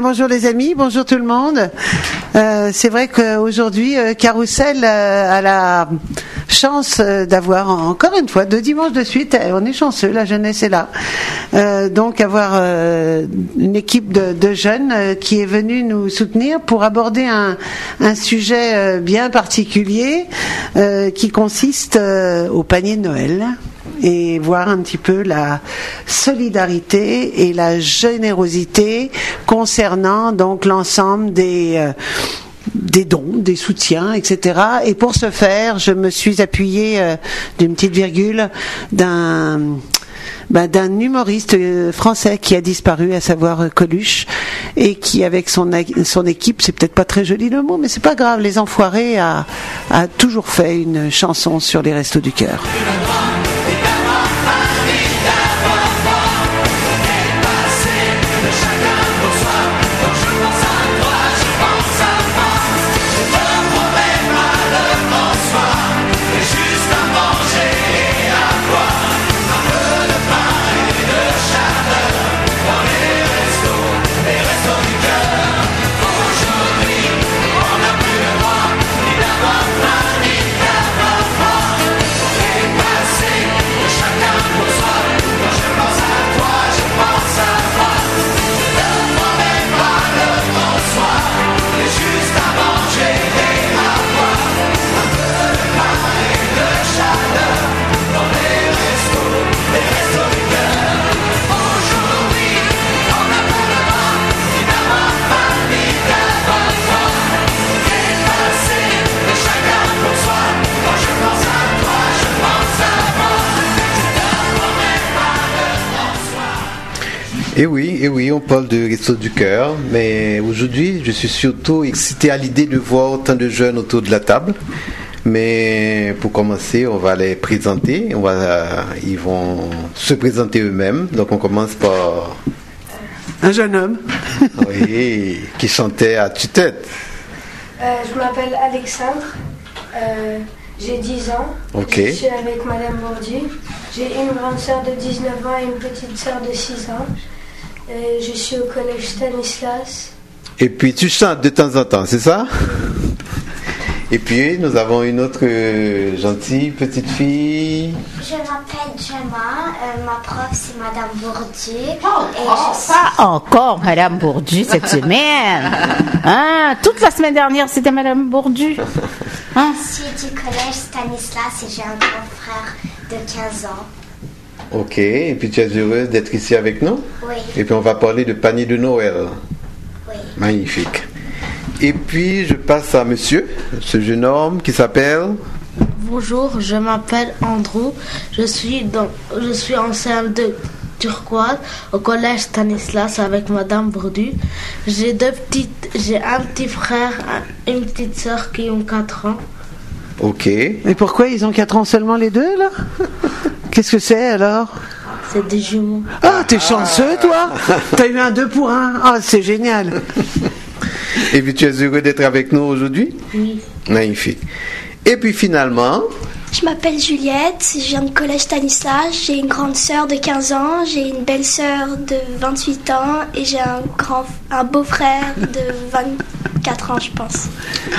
bonjour les amis, bonjour tout le monde. Euh, c'est vrai qu'aujourd'hui, euh, Carousel euh, a la chance euh, d'avoir encore une fois deux dimanches de suite. On est chanceux, la jeunesse est là. Donc avoir une équipe de, jeunes qui est venue nous soutenir pour aborder un, un sujet bien particulier qui consiste au panier de Noël et voir un petit peu la solidarité et la générosité concernant donc l'ensemble des euh, des dons, des soutiens, etc. Et pour ce faire, je me suis appuyée euh, d'une petite virgule d'un ben, d'un humoriste euh, français qui a disparu, à savoir Coluche, et qui, avec son, son équipe, c'est peut-être pas très joli le mot, mais c'est pas grave, Les Enfoirés a, a toujours fait une chanson sur les Restos du Cœur. Et oui, et oui, on parle de Resto du Cœur, mais aujourd'hui, je suis surtout excité à l'idée de voir autant de jeunes autour de la table. Mais pour commencer, on va les présenter. On va, ils vont se présenter eux-mêmes. Donc on commence par, Un jeune homme. oui, qui chantait à tue-tête. Euh, je m'appelle Alexandre, euh, j'ai 10 ans. Ok. Je suis avec Madame Bourdieu. J'ai une grande sœur de 19 ans et une petite sœur de 6 ans. Euh, je suis au collège Stanislas. Et puis tu chantes de temps en temps, c'est ça? Et puis nous avons une autre euh, gentille petite fille. Je m'appelle Gemma, euh, ma prof c'est Madame Bourdieu et Oh, je suis pas encore Madame Bourdu cette semaine. Hein, toute la semaine dernière, c'était Madame Bourdu. Hein? du collège Stanislas et j'ai un grand frère de 15 ans. Ok, et puis tu es heureuse d'être ici avec nous Oui, Et puis on va parler de panier de Noël. oui. Magnifique. Et puis je passe à monsieur, ce jeune homme qui s'appelle. Bonjour, je m'appelle Andrew. Je suis dans, je suis en CM2 turquoise au collège Stanislas avec Madame Bourdu. J'ai deux petites, j'ai un petit frère, un- une petite sœur qui ont 4 ans. Ok. Et pourquoi ils ont 4 ans seulement les deux là? Qu'est-ce que c'est alors C'est des jumeaux. Ah, t'es chanceux toi T'as eu un 2 pour 1 Ah, c'est génial Et puis tu es heureux d'être avec nous aujourd'hui? Oui. Magnifique. Et puis finalement, Je m'appelle Juliette, je viens de collège Stanislas, j'ai une grande sœur de 15 ans, j'ai une belle sœur de 28 ans et j'ai un grand un beau-frère de 24 ans je pense.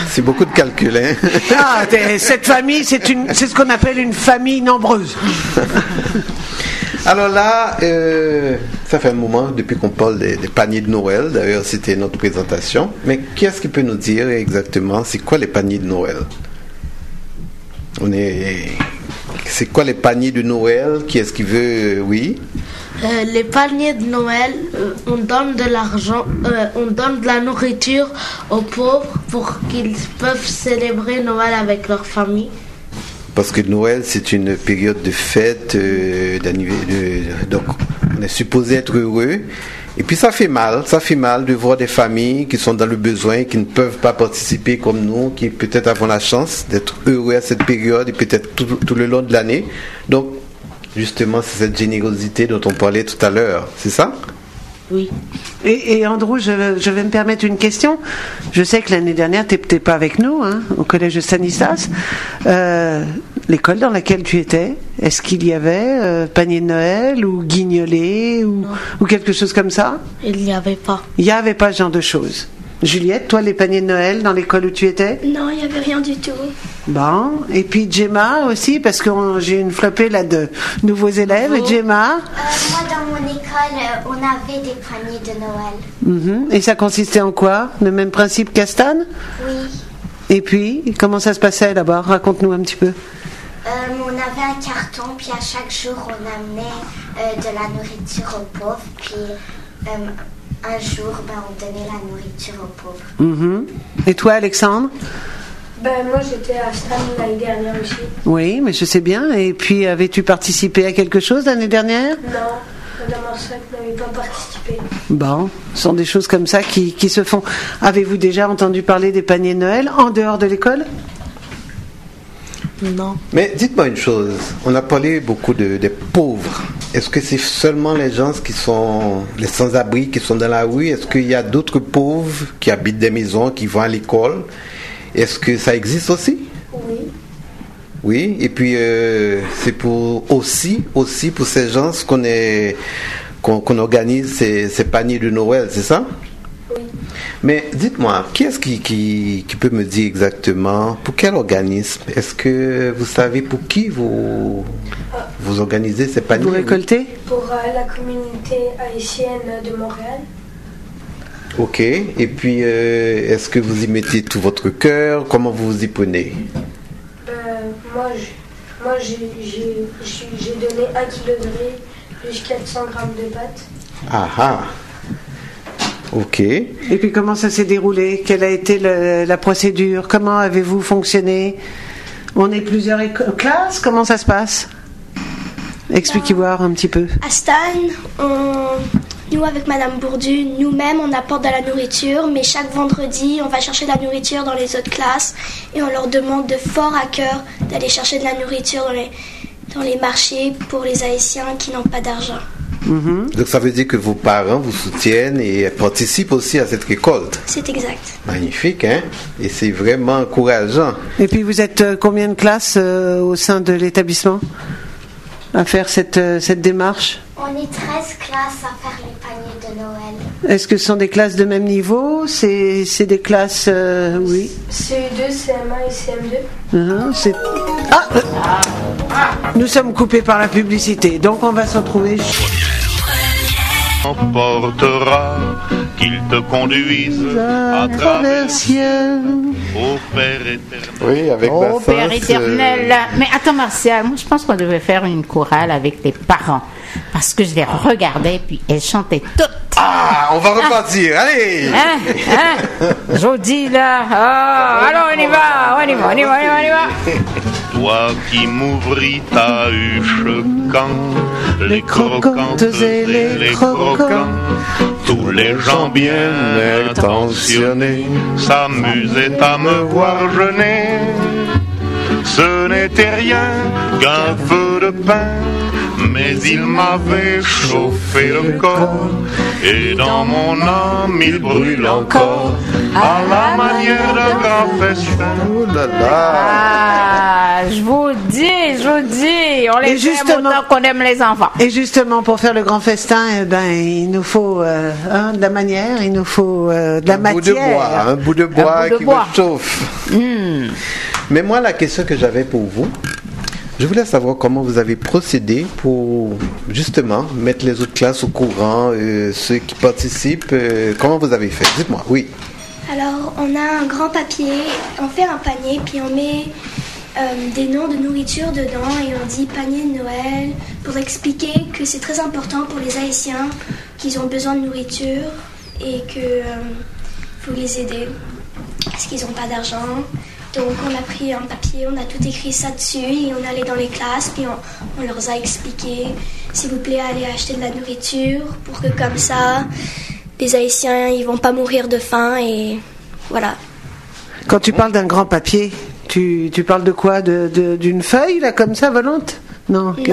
c'est beaucoup de calcul, hein Ah, cette famille, c'est une, c'est ce qu'on appelle une famille nombreuse. Alors là, euh, ça fait un moment depuis qu'on parle des, des paniers de Noël. D'ailleurs, c'était notre présentation. Mais qui est-ce qui peut nous dire exactement c'est quoi les paniers de Noël? On est. C'est quoi les paniers de Noël? Qui est-ce qui veut euh, Oui? Euh, les paniers de Noël, euh, on donne de l'argent, euh, on donne de la nourriture aux pauvres pour qu'ils peuvent célébrer Noël avec leur famille. Parce que Noël, c'est une période de fête, d'anniv- de- donc on est supposé être heureux. Et puis ça fait mal, ça fait mal de voir des familles qui sont dans le besoin, qui ne peuvent pas participer comme nous, qui peut-être avons la chance d'être heureux à cette période et peut-être tout, tout le long de l'année. Donc, justement, c'est cette générosité dont on parlait tout à l'heure, c'est ça? Oui. Et, et Andrew, je, je vais me permettre une question. Je sais que l'année dernière, tu n'étais pas avec nous, hein, au collège de Stanislas. Euh, L'école dans laquelle tu étais, Est-ce qu'il y avait euh, panier de Noël ou guignolé ou, ou quelque chose comme ça? Il n'y avait pas. Il n'y avait pas ce genre de choses. Juliette, toi, les paniers de Noël dans l'école où tu étais? Non, il n'y avait rien du tout. Bon. Et puis Gemma aussi, parce que j'ai une flopée là de nouveaux élèves. Et Gemma, Euh, moi, dans mon école, euh, on avait des paniers de Noël. Mhm. et ça consistait en quoi? Le même principe qu'Astan Oui. Et puis, comment ça se passait là-bas Raconte-nous un petit peu. Euh, on avait un carton, puis à chaque jour, on amenait euh, de la nourriture aux pauvres. Puis euh, un jour, ben, on donnait la nourriture aux pauvres. Mhm. Et toi, Alexandre? Ben, moi, j'étais à Stan l'année dernière aussi. Oui, mais je sais bien. Et puis, avais-tu participé à quelque chose l'année dernière? Non, Madame Arsac n'avait pas participé. Bon, ce sont des choses comme ça qui, qui se font. Avez-vous déjà entendu parler des paniers de Noël en dehors de l'école? Non. Mais dites-moi une chose, on a parlé beaucoup de, des pauvres. Est-ce que c'est seulement les gens qui sont les sans-abri, qui sont dans la rue? Est-ce qu'il y a d'autres pauvres qui habitent des maisons, qui vont à l'école? Est-ce que ça existe aussi? Oui. Oui, et puis euh, c'est pour aussi, aussi pour ces gens qu'on est qu'on qu'on organise ces, ces paniers de Noël, c'est ça? Oui. Mais dites-moi, qui est-ce qui, qui, qui peut me dire exactement pour quel organisme? Est-ce que vous savez pour qui vous vous organisez ces paniers? Vous récoltez Pour euh, la communauté haïtienne de Montréal. Ok. Et puis, euh, est-ce que vous y mettez tout votre cœur? Comment vous vous y prenez? Ben, moi, je- moi j'ai donné un kilo de riz plus 400 grammes de pâtes. Ah ah. Ok. Et puis, comment ça s'est déroulé? Quelle a été le- la procédure? Comment avez-vous fonctionné? On est plusieurs classes Comment ça se passe? Expliquez voir un petit peu. À Stan, on- nous avec Madame Bourdu, nous-mêmes, on apporte de la nourriture, mais chaque vendredi, on va chercher de la nourriture dans les autres classes et on leur demande de fort à cœur d'aller chercher de la nourriture dans les, dans les marchés pour les Haïtiens qui n'ont pas d'argent. Donc ça veut dire que vos parents vous soutiennent et participent aussi à cette récolte. C'est exact. Magnifique, hein? Et c'est vraiment encourageant. Et puis, vous êtes euh, combien de classes euh, au sein de l'établissement? À faire cette, euh, cette démarche On est 13 classes à faire les paniers de Noël. Est-ce que ce sont des classes de même niveau C'est c'est des classes, euh, oui. CE2, CM1 et CM2. Uhum, c'est- Ah euh, Nous sommes coupés par la publicité, donc on va se retrouver. Emportera, qu'il te conduise à travers ciel. au Père éternel. Oui, avec Oh Bassens, Père éternel. euh, Mais attends Martial, moi je pense qu'on devait faire une chorale avec les parents. Parce que je les regardais puis elles chantaient toutes. Ah, on va repartir. Allez Hein? Hein? Jodi là. Oh, alors on y va, on y va, on y va, on y va, on y va. Toi qui m'ouvris ta huche quand les croquantes et les croquants, tous les gens bien intentionnés s'amusaient à me voir jeûner. Ce n'était rien qu'un feu de pain, mais il m'avait chauffé le corps, et dans mon âme il brûle encore, à la manière d'un grand festin. Oh là là Ah, je vous dis, je vous dis, on les Et aime justement- autant qu'on aime les enfants. Et justement, pour faire le grand festin, eh ben, il nous faut euh, hein, de la manière, il nous faut euh, de la un matière. bout de bois, un bout de bois bout de qui bois. me chauffe. Mais moi, la question que j'avais pour vous, je voulais savoir comment vous avez procédé pour justement mettre les autres classes au courant, euh, ceux qui participent, euh, comment vous avez fait? Dites-moi, oui. Alors, on a un grand papier, on fait un panier, puis on met euh, des noms de nourriture dedans et on dit panier de Noël pour expliquer que c'est très important pour les Haïtiens qu'ils ont besoin de nourriture et que euh, faut les aider parce qu'ils n'ont pas d'argent. Donc, on a pris un papier, on a tout écrit ça dessus et on allait dans les classes, puis on, on leur a expliqué s'il vous plaît, allez acheter de la nourriture pour que comme ça, les Haïtiens, ils vont pas mourir de faim et voilà. Quand tu parles d'un grand papier, tu, tu parles de quoi? De, de- D'une feuille, là, comme ça, volante? Non. que-.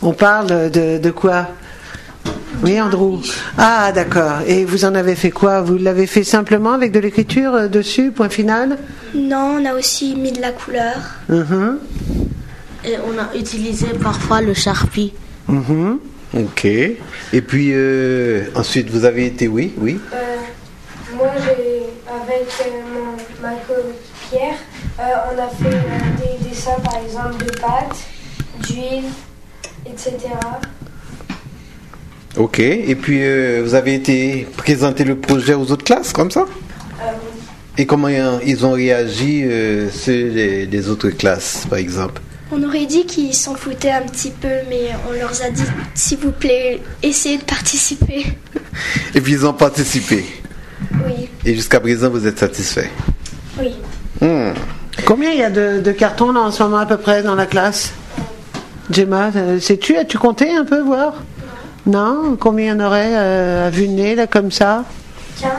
On parle de, de quoi? Oui, Andrew. Ah, d'accord. Et vous en avez fait quoi? Vous l'avez fait simplement avec de l'écriture euh, dessus, point final? Non, on a aussi mis de la couleur. Mhm. Et on a utilisé parfois le charpie. Mhm. Ok. Et puis euh, ensuite, vous avez été, oui, oui? Euh, moi, j'ai, avec euh, mon- ma copière, euh, on a fait euh, des dessins, par exemple, de pâtes, d'huile, etc. Ok. Et puis euh, vous avez été présenter le projet aux autres classes, comme ça Euh, Et comment euh, ils ont réagi, euh, ceux des, des autres classes, par exemple On aurait dit qu'ils s'en foutaient un petit peu, mais on leur a dit s'il vous plaît, essayez de participer. Et puis ils ont participé. Oui, Et jusqu'à présent, vous êtes satisfait oui. Hmm. Combien il y a de, de cartons là en ce moment à peu près dans la classe? Gemma, euh, sais-tu As-tu compté un peu voir? Non? Combien il y en aurait euh, à vue de nez là comme ça? 15.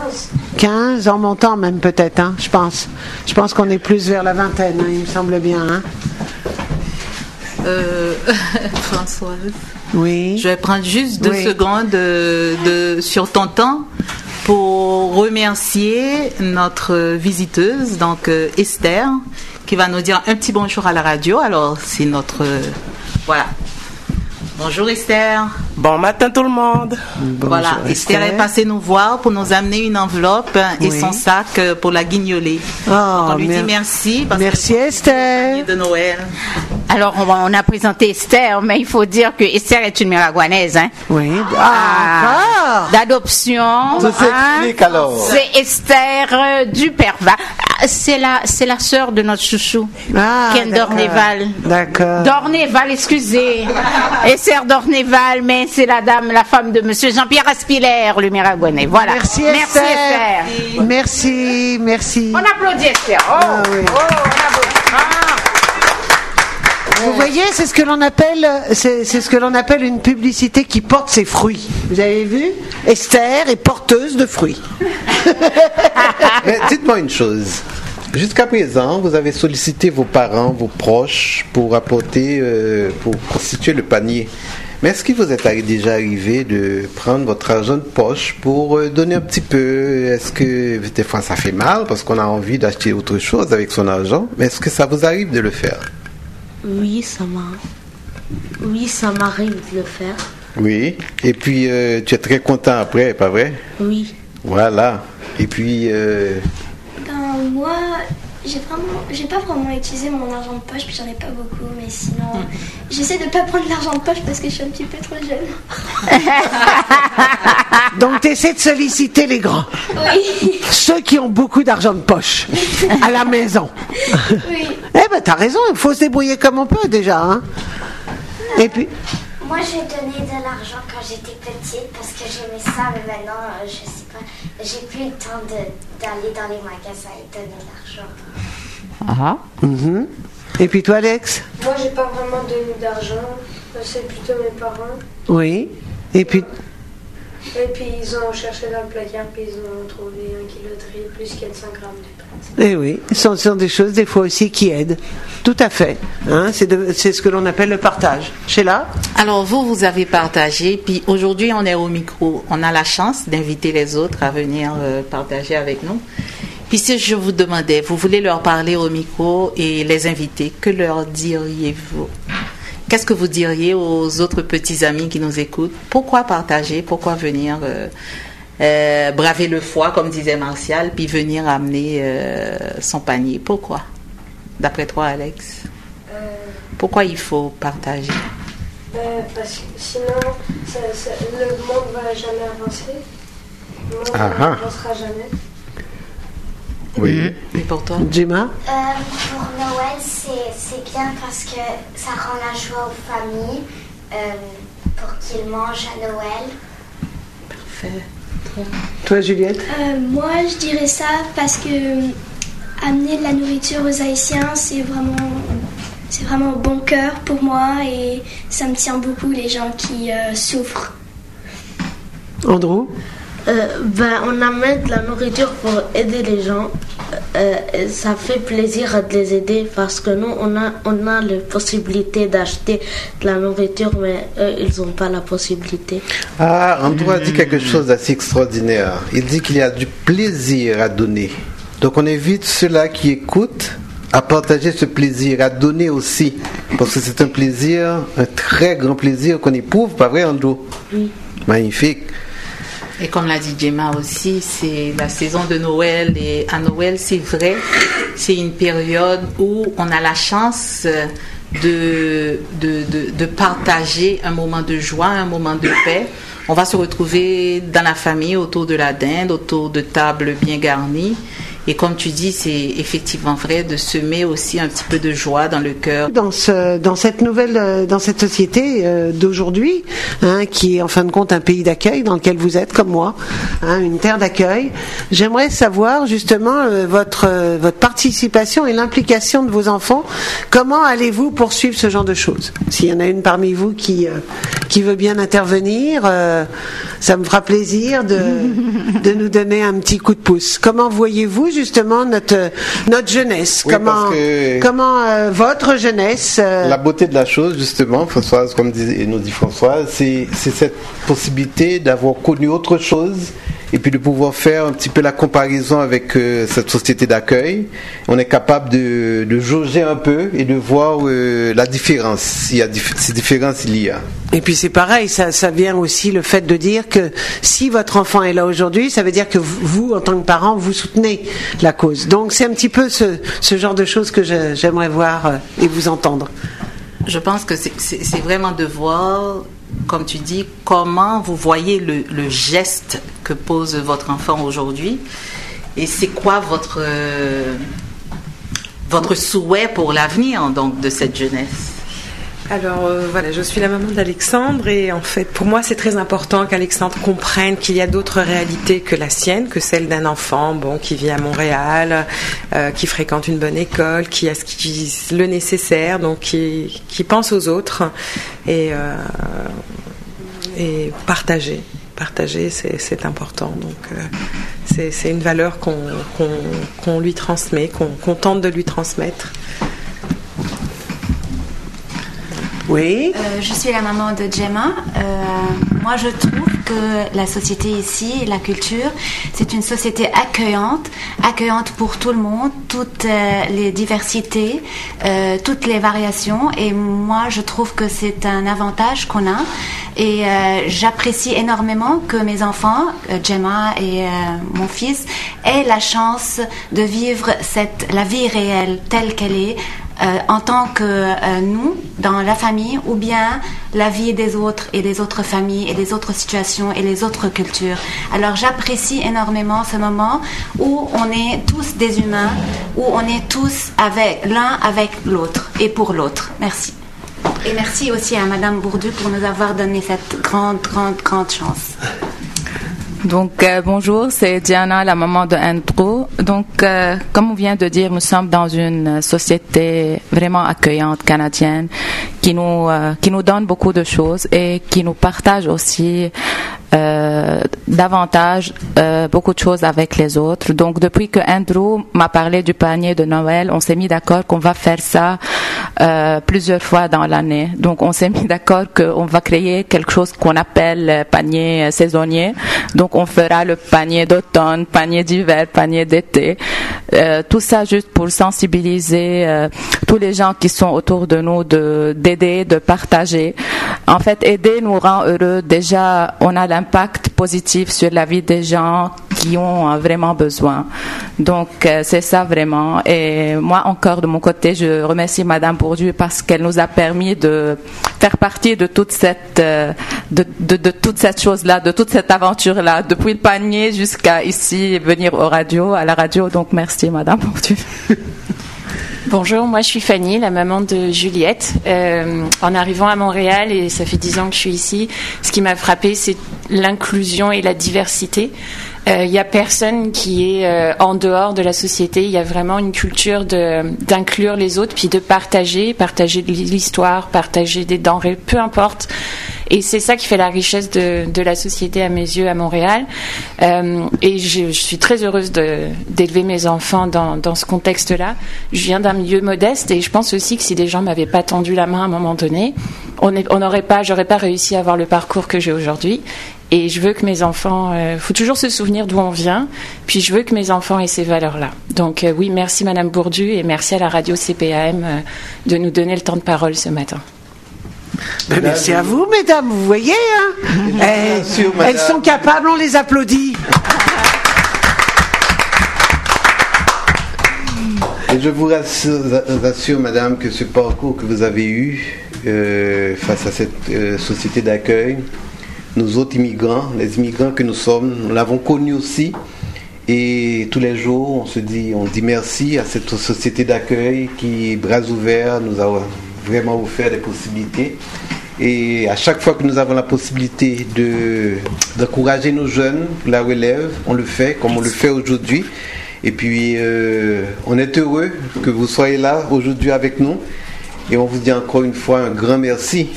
15 en montant même peut-être, hein, je pense. Je pense qu'on est plus vers la vingtaine, hein, il me semble bien. hein. Euh, Françoise, Oui. je vais prendre juste deux Oui. secondes euh, de, sur ton temps pour remercier notre visiteuse, donc Esther, qui va nous dire un petit bonjour à la radio. Alors, c'est notre. euh, voilà. Bonjour Esther. Bon matin tout le monde. voilà, Esther. est passée nous voir pour nous amener une enveloppe et son sac euh, pour la guignolée. Oh, Donc, on lui dit mer- merci. Parce Merci Esther. de Noël. Alors, on, va- on a présenté Esther, mais il faut dire que Esther est une miraguanaise, hein. Oui. Ah, encore D'adoption. Alors. C'est Esther euh, Duperva. Ah, C'est la, c'est la sœur de notre chouchou, Ah, Ken. Dorneval. D'accord. Dorneval, excusez. Esther Dorneval, mais c'est la dame, la femme de Monsieur Jean-Pierre Aspilaire, le Miragonais. Voilà. Merci Merci Esther. Esther. Merci, merci. On applaudit Esther. Oh, Ah oui. oh, on applaudit. Ah. Vous voyez, c'est ce que l'on appelle, c'est c'est ce que l'on appelle une publicité qui porte ses fruits. Vous avez vu? Esther est porteuse de fruits. Mais dites-moi une chose. Jusqu'à présent, vous avez sollicité vos parents, vos proches pour apporter, euh, pour constituer le panier. Mais est-ce qu'il vous est déjà arrivé de prendre votre argent de poche pour euh, donner un petit peu? Est-ce que des fois ça fait mal parce qu'on a envie d'acheter autre chose avec son argent? Mais est-ce que ça vous arrive de le faire? Oui, ça m'a. Oui, ça m'arrive de le faire. Oui. Et puis euh, tu es très content après, pas vrai? Oui. Voilà. Et puis euh, Ben, moi, j'ai vraiment, j'ai pas vraiment utilisé mon argent de poche, puis j'en ai pas beaucoup, mais sinon, j'essaie de pas prendre l'argent de poche parce que je suis un petit peu trop jeune. Donc tu essaies de solliciter les grands, Oui, ceux qui ont beaucoup d'argent de poche à la maison. oui. Eh ben t'as raison, il faut se débrouiller comme on peut déjà. Hein. Et puis, Moi, j'ai donné de l'argent quand j'étais petite parce que j'aimais ça, mais maintenant, euh, je sais pas, j'ai plus le temps de- d'aller dans les magasins et donner de l'argent. Ah. Mhm. et puis toi Alex? Moi, j'ai pas vraiment donné d'argent. C'est plutôt mes parents. Oui. Et puis, Et puis, ils ont cherché dans le placard, puis ils ont trouvé un kilo de riz plus 400 grammes de pâtes. eh oui, ce sont, ce sont des choses des fois aussi qui aident. Tout à fait. Hein, c'est ce que l'on appelle le partage. Sheila? Alors vous, vous avez partagé, puis aujourd'hui on est au micro. On a la chance d'inviter les autres à venir euh, partager avec nous. Puis si je vous demandais, vous voulez leur parler au micro et les inviter, que leur diriez-vous? Qu'est-ce que vous diriez aux autres petits amis qui nous écoutent? Pourquoi partager? Pourquoi venir euh, euh, braver le foie, comme disait Martial, puis venir amener euh, son panier? Pourquoi? D'après toi, Alex? Pourquoi il faut partager? Ben, parce que sinon, ça- ça- le monde va jamais avancer. Le monde Ah ah. n'avancera jamais. Oui. Et pour toi Gemma Euh, pour Noël, c'est c'est bien parce que ça rend la joie aux familles euh, pour qu'ils mangent à Noël. Toi Juliette Euh, moi, je dirais ça parce que amener de la nourriture aux Haïtiens, c'est vraiment, c'est vraiment bon cœur pour moi et ça me tient beaucoup les gens qui euh, souffrent. Andrew Euh, ben, on amène de la nourriture pour aider les gens. Euh, ça fait plaisir de les aider parce que nous, on a, on a la possibilité d'acheter de la nourriture, mais eux, ils n'ont pas la possibilité. Ah, Andrew a dit quelque chose d'assez extraordinaire. Il dit qu'il y a du plaisir à donner. Donc on invite ceux-là qui écoutent à partager ce plaisir, à donner aussi. Parce que c'est un plaisir, un très grand plaisir qu'on éprouve, pas vrai, Andrew? Oui. Magnifique. Et comme l'a dit Gemma aussi, c'est la saison de Noël. Et à Noël, c'est vrai, c'est une période où on a la chance de, de, de, de partager un moment de joie, un moment de paix. On va se retrouver dans la famille autour de la dinde, autour de tables bien garnies. Et comme tu dis, c'est effectivement vrai de semer aussi un petit peu de joie dans le cœur. Dans, ce, dans cette nouvelle, euh, dans cette société euh, d'aujourd'hui, hein, qui est en fin de compte un pays d'accueil dans lequel vous êtes, comme moi, hein, une terre d'accueil, j'aimerais savoir justement euh, votre, euh, votre participation et l'implication de vos enfants. Comment allez-vous poursuivre ce genre de choses? S'il y en a une parmi vous qui, euh, qui veut bien intervenir, ça me fera plaisir de, de nous donner un petit coup de pouce. Comment voyez-vous justement notre, notre jeunesse? Oui, Comment, comment votre jeunesse La beauté de la chose, justement, Françoise, comme disait- nous dit Françoise, c'est c'est cette possibilité d'avoir connu autre chose et puis de pouvoir faire un petit peu la comparaison avec euh, cette société d'accueil. On est capable de, de jauger un peu et de voir euh, la différence, s'il y a dif- ces différences il y a. Et puis c'est pareil, ça, ça vient aussi le fait de dire que si votre enfant est là aujourd'hui, ça veut dire que vous, en tant que parent, vous soutenez la cause. Donc c'est un petit peu ce, ce genre de choses que j'aimerais voir euh, et vous entendre. Je pense que c'est vraiment de voir, comme tu dis, comment vous voyez le, geste que pose votre enfant aujourd'hui et c'est quoi votre, euh, votre souhait pour l'avenir donc de cette jeunesse? Alors euh, voilà, je suis la maman d'Alexandre et en fait pour moi c'est très important qu'Alexandre comprenne qu'il y a d'autres réalités que la sienne, que celle d'un enfant bon qui vit à Montréal, euh, qui fréquente une bonne école, qui a ce qui, le nécessaire, donc qui, pense aux autres et, euh, et partager. Partager c'est important donc c'est une valeur qu'on lui transmet, qu'on tente de lui transmettre. Euh, je suis la maman de Gemma. Euh, moi, je trouve que la société ici, la culture, c'est une société accueillante, accueillante pour tout le monde, toutes euh, les diversités, toutes les variations. Et moi, je trouve que c'est un avantage qu'on a. Et j'apprécie énormément que mes enfants, Gemma et mon fils, aient la chance de vivre cette, la vie réelle telle qu'elle est, euh, en tant que euh, nous, dans la famille, ou bien la vie des autres et des autres familles et des autres situations et les autres cultures. Alors j'apprécie énormément ce moment où on est tous des humains, où on est tous avec l'un avec l'autre et pour l'autre. Merci. Et merci aussi à Madame Bourdu pour nous avoir donné cette grande, grande, grande chance. Donc euh, bonjour, c'est Diana, la maman de Andrew. Donc euh, comme on vient de dire, nous sommes dans une société vraiment accueillante canadienne qui nous euh, qui nous donne beaucoup de choses et qui nous partage aussi euh, davantage euh, beaucoup de choses avec les autres. Donc depuis que Andrew m'a parlé du panier de Noël, on s'est mis d'accord qu'on va faire ça euh, plusieurs fois dans l'année. Donc on s'est mis d'accord qu'on va créer quelque chose qu'on appelle euh, panier euh, saisonnier. Donc on fera le panier d'automne, panier d'hiver, panier d'été. Euh, tout ça juste pour sensibiliser tous les gens qui sont autour de nous de d'aider, de partager. En fait, aider nous rend heureux. Déjà, on a l'impact positif sur la vie des gens qui ont euh, vraiment besoin. Donc euh, c'est ça vraiment. Et moi encore de mon côté, je remercie Madame Bourdieu parce qu'elle nous a permis de faire partie de toute cette euh, de, de, de toute cette chose là, de toute cette aventure là, depuis le panier jusqu'à ici venir au radio, à la radio. Donc merci Madame Bourdieu. Bonjour, moi je suis Fanny, la maman de Juliette. Euh, en arrivant à Montréal, et ça fait dix ans que je suis ici, ce qui m'a frappé, c'est l'inclusion et la diversité. Il n'y a personne qui est euh, en dehors de la société. Il y a vraiment une culture d'inclure les autres, puis de partager, partager l'histoire, partager des denrées, peu importe. Et c'est ça qui fait la richesse de, la société à mes yeux à Montréal. Euh, et je, suis très heureuse d'élever mes enfants dans, ce contexte-là. Je viens d'un milieu modeste et je pense aussi que si des gens m'avaient pas tendu la main à un moment donné, on n'aurait pas, j'aurais pas réussi à avoir le parcours que j'ai aujourd'hui. Et je veux que mes enfants, il faut toujours se souvenir d'où on vient, puis je veux que mes enfants aient ces valeurs-là. Donc oui, merci Madame Bourdu et merci à la radio CPAM de nous donner le temps de parole ce matin. Ben, merci à vous, mesdames. Vous voyez, hein elles, sûr, madame. elles sont capables, on les applaudit. Et je vous rassure, rassure, madame, que ce parcours que vous avez eu euh, face à cette euh, société d'accueil, nous autres immigrants, les immigrants que nous sommes, nous l'avons connu aussi. Et tous les jours, on se dit, on dit merci à cette société d'accueil qui, bras ouverts, nous a vraiment offert des possibilités. Et à chaque fois que nous avons la possibilité de, d'encourager nos jeunes, la relève, on le fait comme on le fait aujourd'hui. Et puis, euh, on est heureux que vous soyez là aujourd'hui avec nous. Et on vous dit encore une fois un grand merci.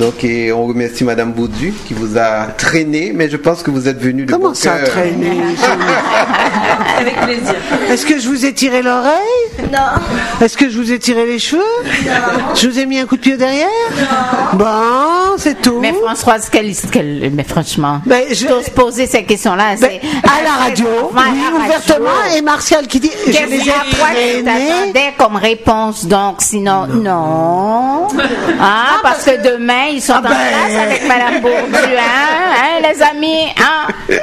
Donc, et on remercie Madame Baudu qui vous a traîné, mais je pense que vous êtes venu de Comment bon ça, cœur. traîné Avec plaisir. Est-ce que je vous ai tiré l'oreille? Non. Est-ce que je vous ai tiré les cheveux? Je vous ai mis un coup de pied derrière? Bon, c'est tout. Mais Françoise, quelle, quelle- mais franchement, Ben, je- j'ose poser ces questions-là. Ben, c'est à la radio, oui, à ouvertement, radio. et Martial qui dit Je Qu'est-ce les ai t'attendais comme réponse donc sinon non, Ah, parce que demain ils sont en ben. classe avec Madame Bourdieu hein, hein, les amis hein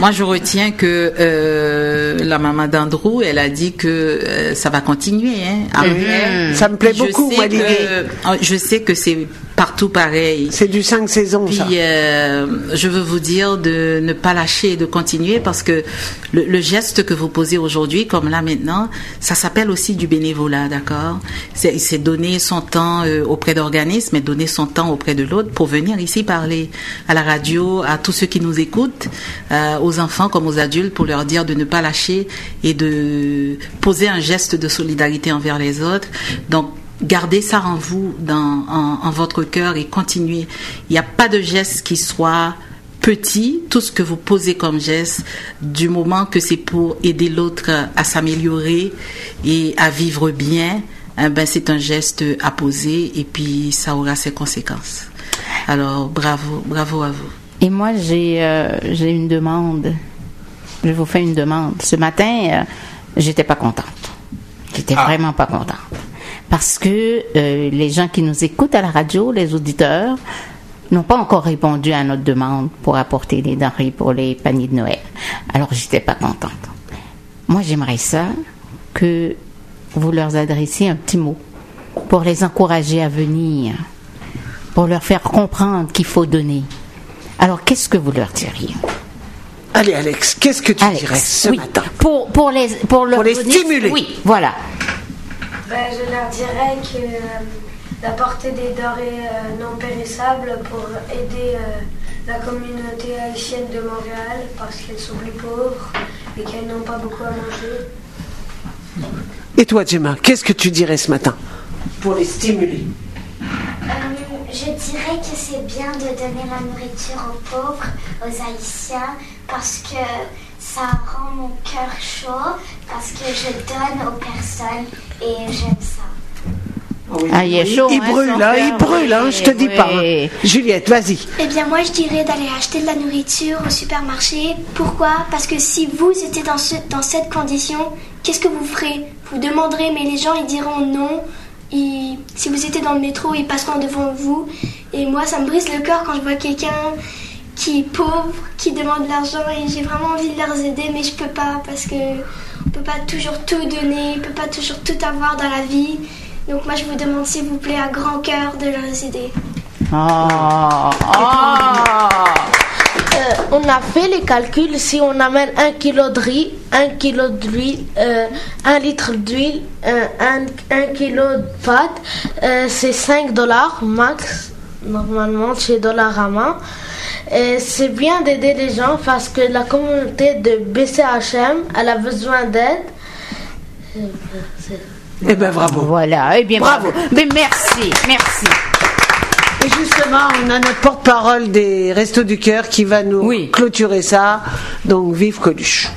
Moi, je retiens que euh, la maman d'Andrew, elle a dit que euh, ça va continuer. Hein, après. Ça me plaît je beaucoup, sais moi, que- euh, Je sais que c'est partout pareil. C'est du 5 saisons, Puis ça. euh, je veux vous dire de ne pas lâcher et de continuer parce que le, le geste que vous posez aujourd'hui, comme là maintenant, ça s'appelle aussi du bénévolat, d'accord? C'est c'est donner son temps euh, auprès d'organismes et donner son temps auprès de l'autre pour venir ici parler à la radio, à tous ceux qui nous écoutent, euh, aux enfants comme aux adultes, pour leur dire de ne pas lâcher et de poser un geste de solidarité envers les autres. Donc Gardez ça en vous, dans, en, en votre cœur et continuez. Il n'y a pas de geste qui soit petit, tout ce que vous posez comme geste, du moment que c'est pour aider l'autre à s'améliorer et à vivre bien, eh ben c'est un geste à poser et puis ça aura ses conséquences. Alors bravo, bravo à vous. Et moi, j'ai euh, j'ai une demande. Je vous fais une demande. Ce matin, euh, j'étais pas contente. J'étais vraiment pas contente. Parce que euh, les gens qui nous écoutent à la radio, les auditeurs, n'ont pas encore répondu à notre demande pour apporter des denrées pour les paniers de Noël. Alors, j'étais pas contente. Moi, j'aimerais ça que vous leur adressiez un petit mot pour les encourager à venir, pour leur faire comprendre qu'il faut donner. Alors, qu'est-ce que vous leur diriez? Allez, Alex, qu'est-ce que tu Alex, dirais ce oui, matin? Pour, pour les, pour leur Pour les donner- stimuler. Oui, voilà. Ben, je leur dirais que euh, d'apporter des denrées euh, non périssables pour aider euh, la communauté haïtienne de Montréal parce qu'elles sont plus pauvres et qu'elles n'ont pas beaucoup à manger. Et toi, Gemma, qu'est-ce que tu dirais ce matin Pour les stimuler. Euh, je dirais que c'est bien de donner la nourriture aux pauvres, aux Haïtiens, parce que ça rend mon cœur chaud, parce que je donne aux personnes et j'aime ça. Ah, il est chaud, Il hein, brûle, hein, cœur, il brûle, hein, oui, je te dis pas. hein. Juliette, vas-y. Eh bien, moi, je dirais d'aller acheter de la nourriture au supermarché. Pourquoi? Parce que si vous étiez dans, ce, dans cette condition, qu'est-ce que vous ferez? Vous demanderez, mais les gens, ils diront non. Ils- si vous étiez dans le métro, ils passeront devant vous. Et moi, ça me brise le cœur quand je vois quelqu'un qui est pauvre, qui demande de l'argent. Et j'ai vraiment envie de leur aider, mais je peux pas parce que on peut pas toujours tout donner, on peut pas toujours tout avoir dans la vie. Donc moi, je vous demande, s'il vous plaît, à grand cœur, de leur aider. Oh, Euh, on a fait les calculs. Si on amène un kilo de riz, un kilo d'huile, euh, un litre d'huile, euh, un, un kilo de pâte, euh, c'est 5 dollars max, normalement chez Dollarama. Et c'est bien d'aider les gens parce que la communauté de BCHM, elle a besoin d'aide. Eh ben bravo. Voilà, eh bien bravo. Mais merci, merci. Et justement, on a notre porte-parole des Restos du Cœur qui va nous clôturer ça. Donc, vive Coluche.